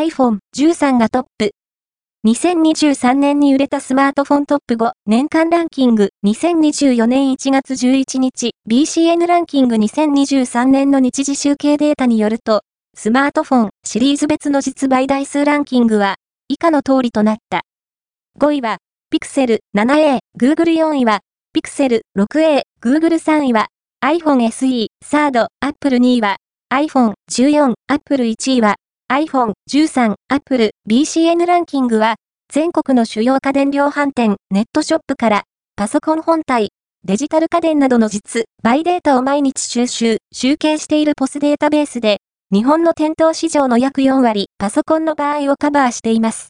iPhone 13がトップ。2023年に売れたスマートフォントップ5年間ランキング。2024年1月11日 BCN ランキング。2023年の日時集計データによると、スマートフォンシリーズ別の実売台数ランキングは以下の通りとなった。5位は Pixel 7a、Google 4位は Pixel 6a、Google 3位は iPhone SE、サード、Apple 2位は iPhone 14、Apple 1位は iPhone 13、Apple、BCN ランキングは、全国の主要家電量販店、ネットショップから、パソコン本体、デジタル家電などの実、バイデータを毎日収集、集計しているポスデータベースで、日本の店頭市場の約4割、パソコンの場合をカバーしています。